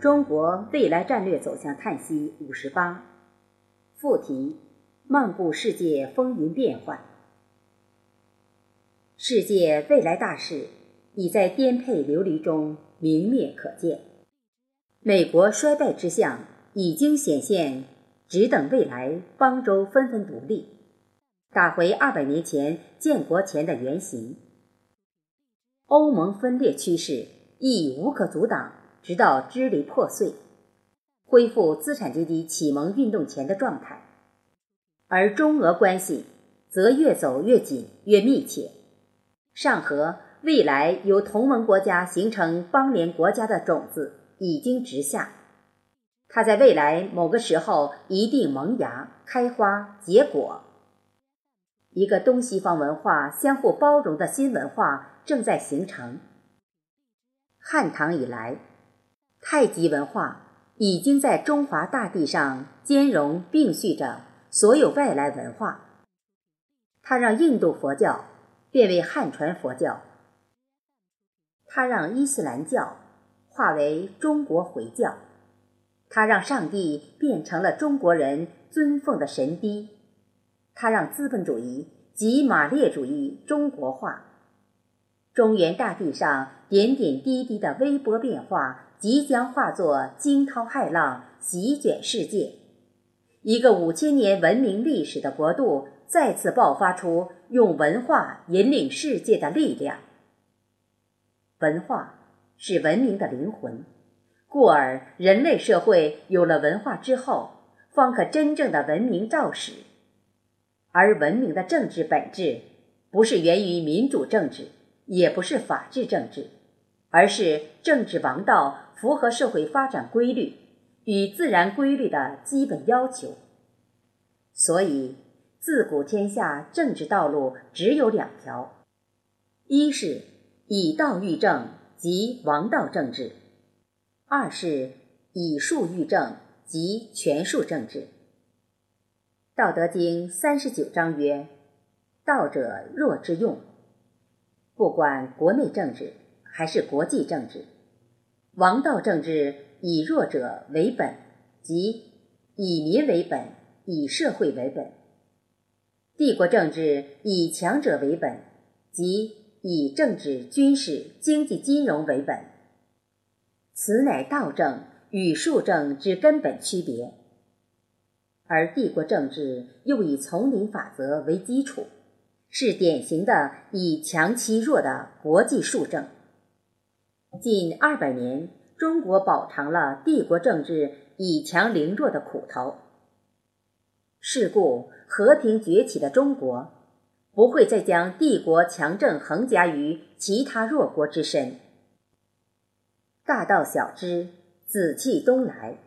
中国未来战略走向叹息五十八，副题：漫步世界风云变幻。世界未来大势已在颠沛流离中明灭可见，美国衰败之象已经显现，只等未来邦州纷纷独立，打回二百年前建国前的原形。欧盟分裂趋势亦无可阻挡。直到支离破碎，恢复资产阶级启蒙运动前的状态，而中俄关系则越走越紧、越密切。上合未来由同盟国家形成邦联国家的种子已经植下，它在未来某个时候一定萌芽、开花、结果。一个东西方文化相互包容的新文化正在形成。汉唐以来。太极文化已经在中华大地上兼容并蓄着所有外来文化，它让印度佛教变为汉传佛教，它让伊斯兰教化为中国回教，它让上帝变成了中国人尊奉的神逼，它让资本主义及马列主义中国化，中原大地上点点滴滴的微波变化。即将化作惊涛骇浪，席卷世界。一个五千年文明历史的国度再次爆发出用文化引领世界的力量。文化是文明的灵魂，故而人类社会有了文化之后，方可真正的文明肇始。而文明的政治本质，不是源于民主政治，也不是法治政治，而是政治王道。符合社会发展规律与自然规律的基本要求，所以自古天下政治道路只有两条：一是以道育政，即王道政治；二是以术育政，即权术政治。《道德经》三十九章曰：“道者，弱之用。”不管国内政治还是国际政治。王道政治以弱者为本，即以民为本，以社会为本；帝国政治以强者为本，即以政治、军事、经济、金融为本。此乃道政与术政之根本区别。而帝国政治又以丛林法则为基础，是典型的以强欺弱的国际术政。近二百年，中国饱尝了帝国政治以强凌弱的苦头。是故，和平崛起的中国不会再将帝国强政横加于其他弱国之身。大道小之，紫气东来。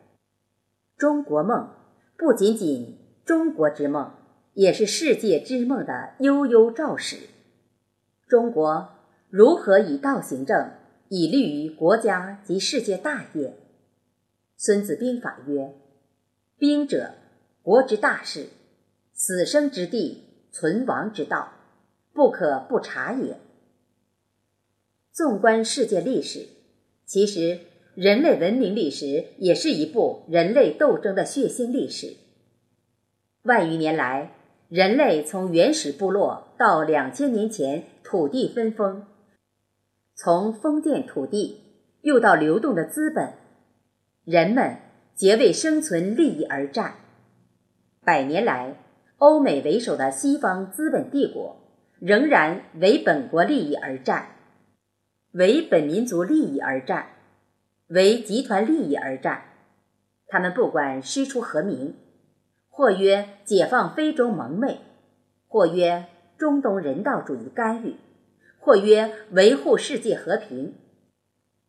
中国梦不仅仅中国之梦，也是世界之梦的悠悠肇始。中国如何以道行政？以利于国家及世界大业。《孙子兵法》曰：“兵者，国之大事，死生之地，存亡之道，不可不察也。”纵观世界历史，其实人类文明历史也是一部人类斗争的血腥历史。万余年来，人类从原始部落到两千年前土地分封。从封建土地又到流动的资本，人们皆为生存利益而战。百年来，欧美为首的西方资本帝国仍然为本国利益而战，为本民族利益而战，为集团利益而战。他们不管师出何名，或曰解放非洲蒙昧，或曰中东人道主义干预。或曰维护世界和平，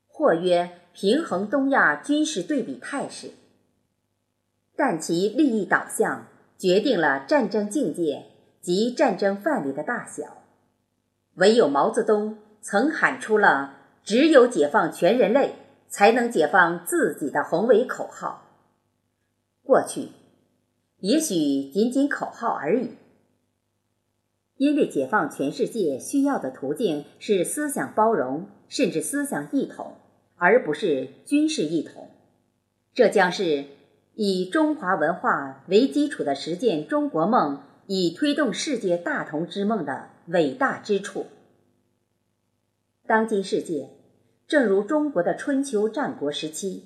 或曰平衡东亚军事对比态势，但其利益导向决定了战争境界及战争范围的大小。唯有毛泽东曾喊出了“只有解放全人类，才能解放自己”的宏伟口号。过去，也许仅仅口号而已。因为解放全世界需要的途径是思想包容，甚至思想一统，而不是军事一统。这将是以中华文化为基础的实践中国梦，以推动世界大同之梦的伟大之处。当今世界，正如中国的春秋战国时期，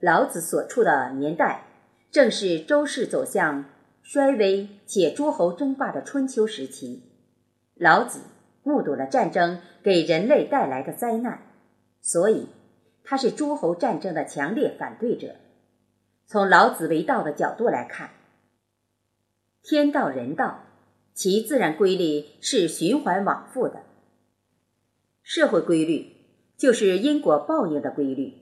老子所处的年代，正是周氏走向衰微且诸侯争霸的春秋时期。老子目睹了战争给人类带来的灾难，所以他是诸侯战争的强烈反对者。从老子为道的角度来看，天道人道，其自然规律是循环往复的。社会规律就是因果报应的规律，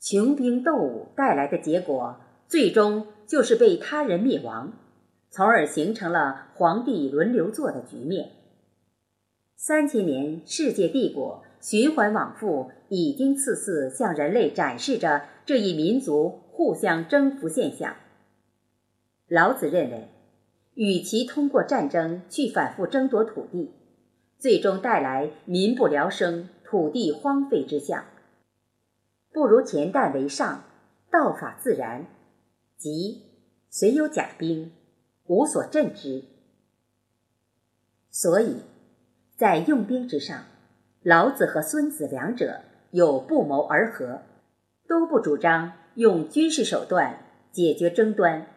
穷兵斗武带来的结果，最终就是被他人灭亡，从而形成了皇帝轮流坐的局面。三千年世界帝国循环往复，已经次次向人类展示着这一民族互相征服现象。老子认为，与其通过战争去反复争夺土地，最终带来民不聊生、土地荒废之象，不如恬淡为上，道法自然，即虽有甲兵，无所镇之。所以，在用兵之上，老子和孙子两者有不谋而合，都不主张用军事手段解决争端。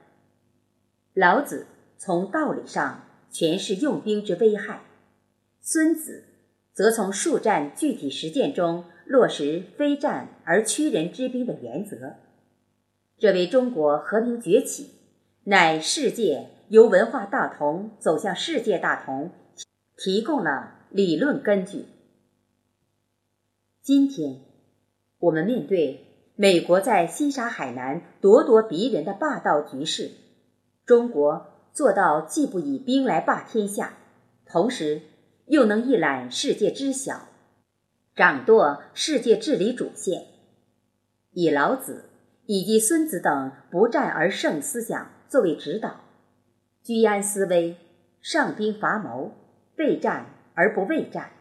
老子从道理上诠释用兵之危害。孙子则从数战具体实践中落实非战而屈人之兵的原则，这为中国和平崛起，乃世界由文化大同走向世界大同提供了理论根据。今天，我们面对美国在西沙海南咄咄逼人的霸道局势，中国做到既不以兵来霸天下，同时。又能一览世界知晓，掌舵世界治理主线，以老子以及孙子等不战而胜思想作为指导，居安思危，上兵伐谋，备战而不畏战，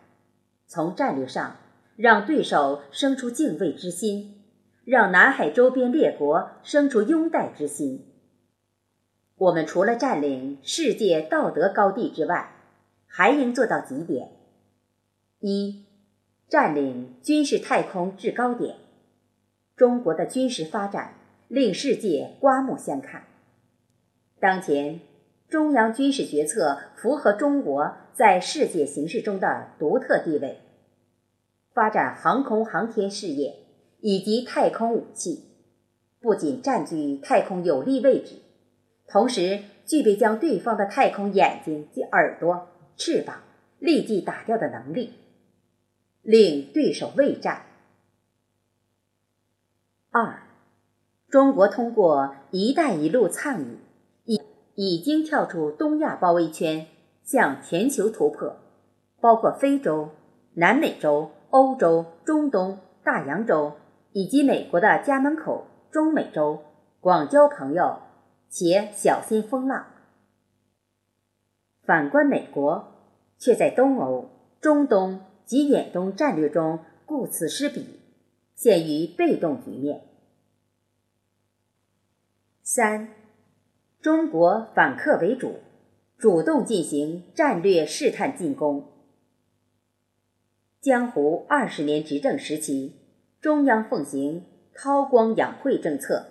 从战略上让对手生出敬畏之心，让南海周边列国生出拥戴之心。我们除了占领世界道德高地之外，还应做到几点：一、占领军事太空制高点。中国的军事发展令世界刮目相看。当前，中央军事决策符合中国在世界形势中的独特地位，发展航空航天事业以及太空武器，不仅占据太空有利位置，同时具备将对方的太空眼睛及耳朵。翅膀立即打掉的能力，令对手畏战。二，中国通过“一带一路”倡议，已已经跳出东亚包围圈，向全球突破，包括非洲、南美洲、欧洲、中东、大洋洲以及美国的家门口——中美洲，广交朋友，且小心风浪。反观美国，却在东欧、中东及远东战略中顾此失彼，陷于被动局面。三，中国反客为主，主动进行战略试探进攻。江湖二十年执政时期，中央奉行韬光养晦政策，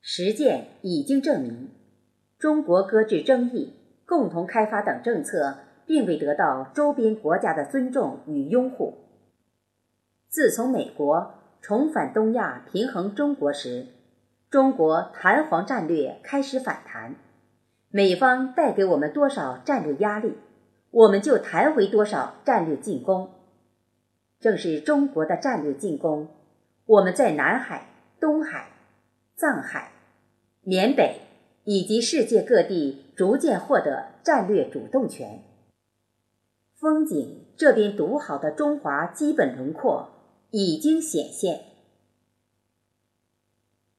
实践已经证明，中国搁置争议。共同开发等政策并未得到周边国家的尊重与拥护。自从美国重返东亚平衡中国时，中国弹簧战略开始反弹。美方带给我们多少战略压力，我们就弹回多少战略进攻。正是中国的战略进攻，我们在南海、东海、藏海、缅北。以及世界各地逐渐获得战略主动权，风景这边独好的中华基本轮廓已经显现。